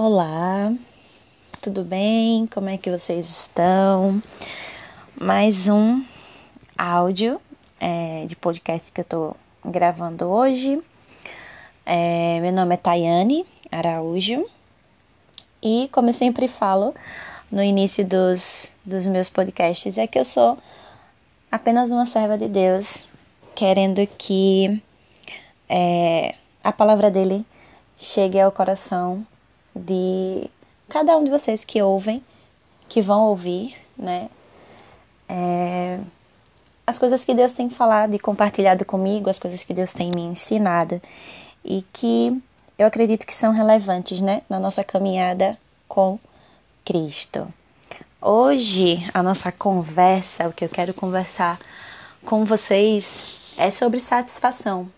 Olá, tudo bem? Como é que vocês estão? Mais um áudio é, de podcast que eu tô gravando hoje. É, meu nome é Tayane Araújo e, como eu sempre falo no início dos, dos meus podcasts, é que eu sou apenas uma serva de Deus, querendo que é, a palavra dele chegue ao coração de cada um de vocês que ouvem, que vão ouvir, né? É, as coisas que Deus tem falado e compartilhado comigo, as coisas que Deus tem me ensinado e que eu acredito que são relevantes, né, na nossa caminhada com Cristo. Hoje a nossa conversa, o que eu quero conversar com vocês é sobre satisfação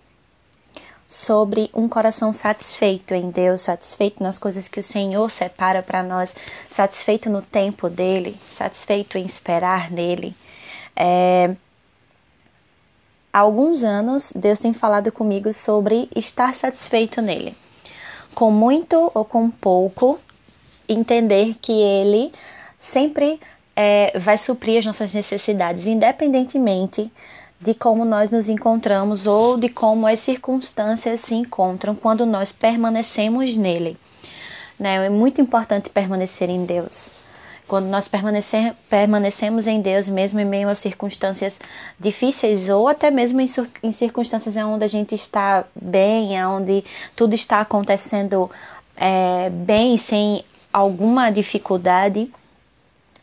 sobre um coração satisfeito em Deus, satisfeito nas coisas que o Senhor separa para nós, satisfeito no tempo dele, satisfeito em esperar nele. É... Há alguns anos, Deus tem falado comigo sobre estar satisfeito nele. Com muito ou com pouco, entender que ele sempre é, vai suprir as nossas necessidades, independentemente de como nós nos encontramos ou de como as circunstâncias se encontram quando nós permanecemos nele. Né? É muito importante permanecer em Deus. Quando nós permanecer, permanecemos em Deus, mesmo em meio a circunstâncias difíceis ou até mesmo em, em circunstâncias onde a gente está bem, onde tudo está acontecendo é, bem, sem alguma dificuldade,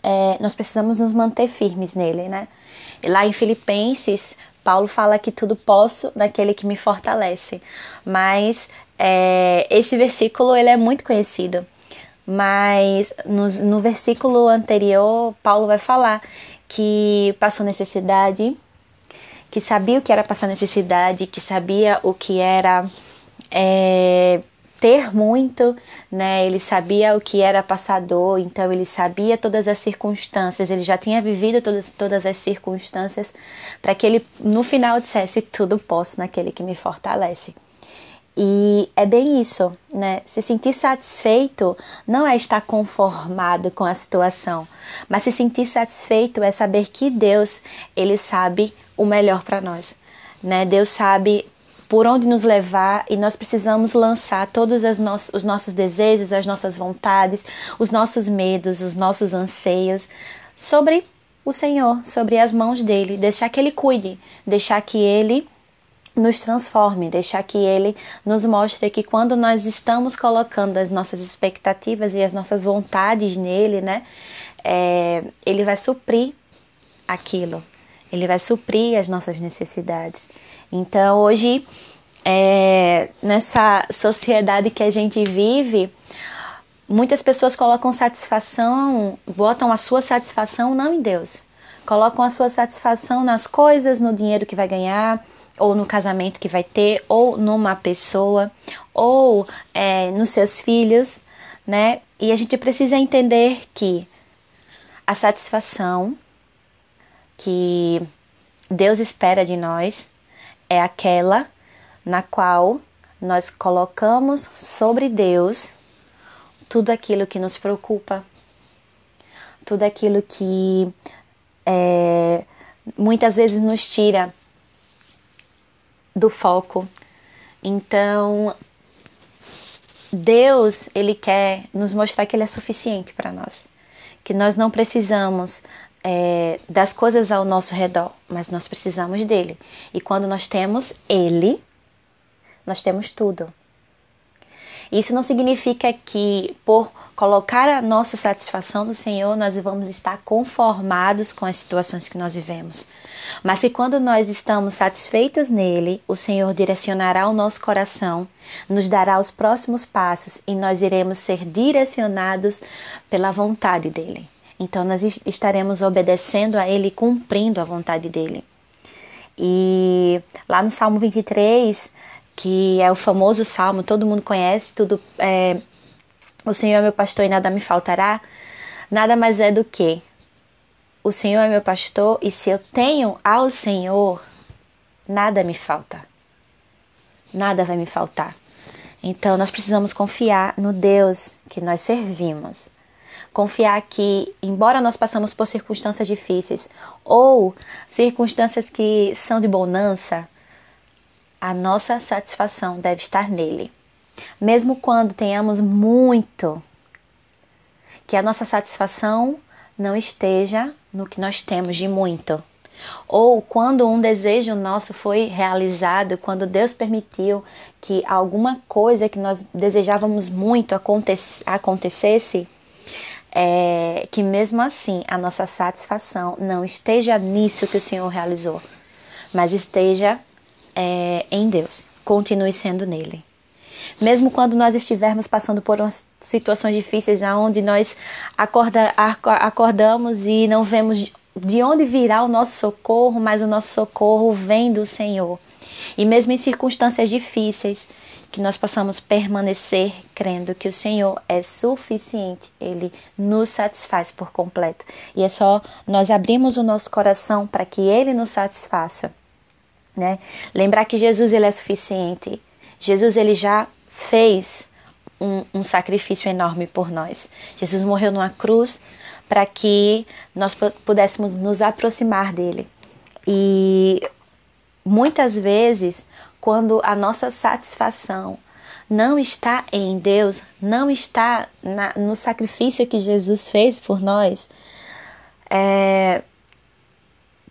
é, nós precisamos nos manter firmes nele, né? Lá em Filipenses, Paulo fala que tudo posso naquele que me fortalece. Mas é, esse versículo ele é muito conhecido. Mas no, no versículo anterior, Paulo vai falar que passou necessidade, que sabia o que era passar necessidade, que sabia o que era é, ter muito, né? Ele sabia o que era passador, então ele sabia todas as circunstâncias, ele já tinha vivido todas, todas as circunstâncias para que ele no final dissesse tudo posso naquele que me fortalece. E é bem isso, né? Se sentir satisfeito não é estar conformado com a situação, mas se sentir satisfeito é saber que Deus, ele sabe o melhor para nós, né? Deus sabe por onde nos levar e nós precisamos lançar todos os nossos desejos, as nossas vontades, os nossos medos, os nossos anseios sobre o Senhor, sobre as mãos dele, deixar que ele cuide, deixar que ele nos transforme, deixar que Ele nos mostre que quando nós estamos colocando as nossas expectativas e as nossas vontades nele, né, é, Ele vai suprir aquilo, Ele vai suprir as nossas necessidades. Então, hoje, é, nessa sociedade que a gente vive, muitas pessoas colocam satisfação, botam a sua satisfação não em Deus, colocam a sua satisfação nas coisas, no dinheiro que vai ganhar, ou no casamento que vai ter, ou numa pessoa, ou é, nos seus filhos, né? E a gente precisa entender que a satisfação que Deus espera de nós é aquela na qual nós colocamos sobre Deus tudo aquilo que nos preocupa, tudo aquilo que é, muitas vezes nos tira do foco. Então, Deus, ele quer nos mostrar que ele é suficiente para nós, que nós não precisamos é, das coisas ao nosso redor, mas nós precisamos dele. E quando nós temos ele, nós temos tudo. Isso não significa que, por colocar a nossa satisfação no Senhor, nós vamos estar conformados com as situações que nós vivemos. Mas que quando nós estamos satisfeitos nele, o Senhor direcionará o nosso coração, nos dará os próximos passos e nós iremos ser direcionados pela vontade dele. Então nós estaremos obedecendo a Ele, cumprindo a vontade dele. E lá no Salmo 23, que é o famoso salmo, todo mundo conhece, tudo é, o Senhor é meu pastor e nada me faltará, nada mais é do que o Senhor é meu pastor e se eu tenho ao Senhor, nada me falta. Nada vai me faltar. Então nós precisamos confiar no Deus que nós servimos. Confiar que, embora nós passamos por circunstâncias difíceis ou circunstâncias que são de bonança, a nossa satisfação deve estar nele. Mesmo quando tenhamos muito, que a nossa satisfação não esteja no que nós temos de muito. Ou quando um desejo nosso foi realizado, quando Deus permitiu que alguma coisa que nós desejávamos muito acontecesse, é, que mesmo assim a nossa satisfação não esteja nisso que o Senhor realizou, mas esteja é, em Deus, continue sendo nele. Mesmo quando nós estivermos passando por umas situações difíceis, onde nós acorda, acordamos e não vemos de onde virá o nosso socorro, mas o nosso socorro vem do Senhor. E mesmo em circunstâncias difíceis, que nós possamos permanecer crendo que o Senhor é suficiente, Ele nos satisfaz por completo. E é só nós abrirmos o nosso coração para que Ele nos satisfaça. Né? Lembrar que Jesus ele é suficiente. Jesus ele já fez um, um sacrifício enorme por nós. Jesus morreu numa cruz para que nós pudéssemos nos aproximar dele. E muitas vezes, quando a nossa satisfação não está em Deus, não está na, no sacrifício que Jesus fez por nós, é,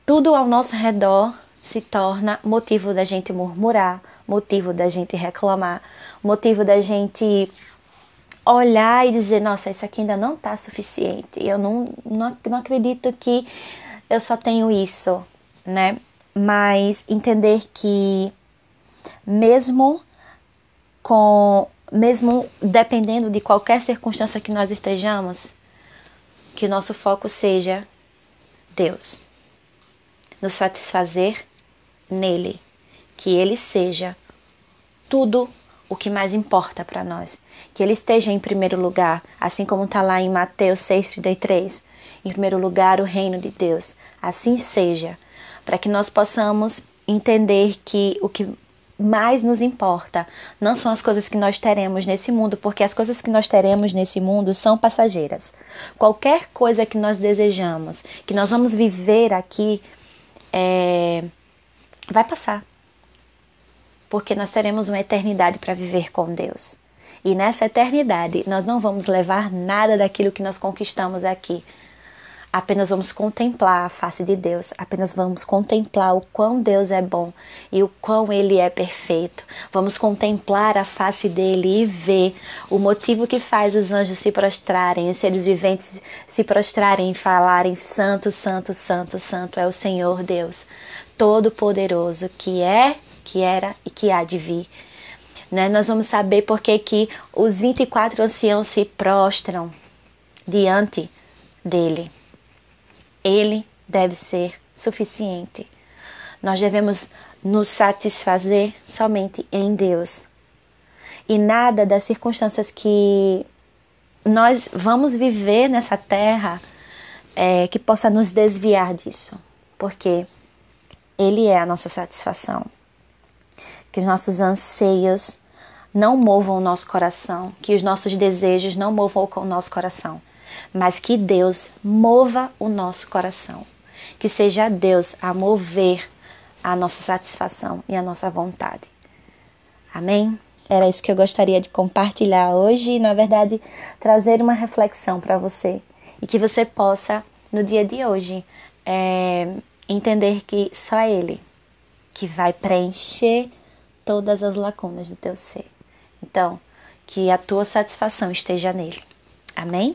tudo ao nosso redor se torna motivo da gente murmurar, motivo da gente reclamar, motivo da gente olhar e dizer, nossa, isso aqui ainda não está suficiente. Eu não, não, não acredito que eu só tenho isso, né? Mas entender que mesmo com mesmo dependendo de qualquer circunstância que nós estejamos, que o nosso foco seja Deus. Nos satisfazer nele, que ele seja tudo o que mais importa para nós. Que Ele esteja em primeiro lugar, assim como está lá em Mateus 6,33. Em primeiro lugar, o reino de Deus. Assim seja, para que nós possamos entender que o que mais nos importa não são as coisas que nós teremos nesse mundo, porque as coisas que nós teremos nesse mundo são passageiras. Qualquer coisa que nós desejamos, que nós vamos viver aqui, é, vai passar porque nós teremos uma eternidade para viver com Deus. E nessa eternidade, nós não vamos levar nada daquilo que nós conquistamos aqui. Apenas vamos contemplar a face de Deus, apenas vamos contemplar o quão Deus é bom e o quão Ele é perfeito. Vamos contemplar a face dele e ver o motivo que faz os anjos se prostrarem, os seres viventes se prostrarem e falarem: Santo, Santo, Santo, Santo é o Senhor Deus, Todo-Poderoso, que é que era e que há de vir. Né? Nós vamos saber por que, que os 24 anciãos se prostram diante dele. Ele deve ser suficiente. Nós devemos nos satisfazer somente em Deus. E nada das circunstâncias que nós vamos viver nessa terra é, que possa nos desviar disso, porque Ele é a nossa satisfação que os nossos anseios não movam o nosso coração, que os nossos desejos não movam o nosso coração, mas que Deus mova o nosso coração. Que seja Deus a mover a nossa satisfação e a nossa vontade. Amém? Era isso que eu gostaria de compartilhar hoje e, na verdade, trazer uma reflexão para você e que você possa, no dia de hoje, é, entender que só Ele que vai preencher todas as lacunas do teu ser. Então, que a tua satisfação esteja nele. Amém?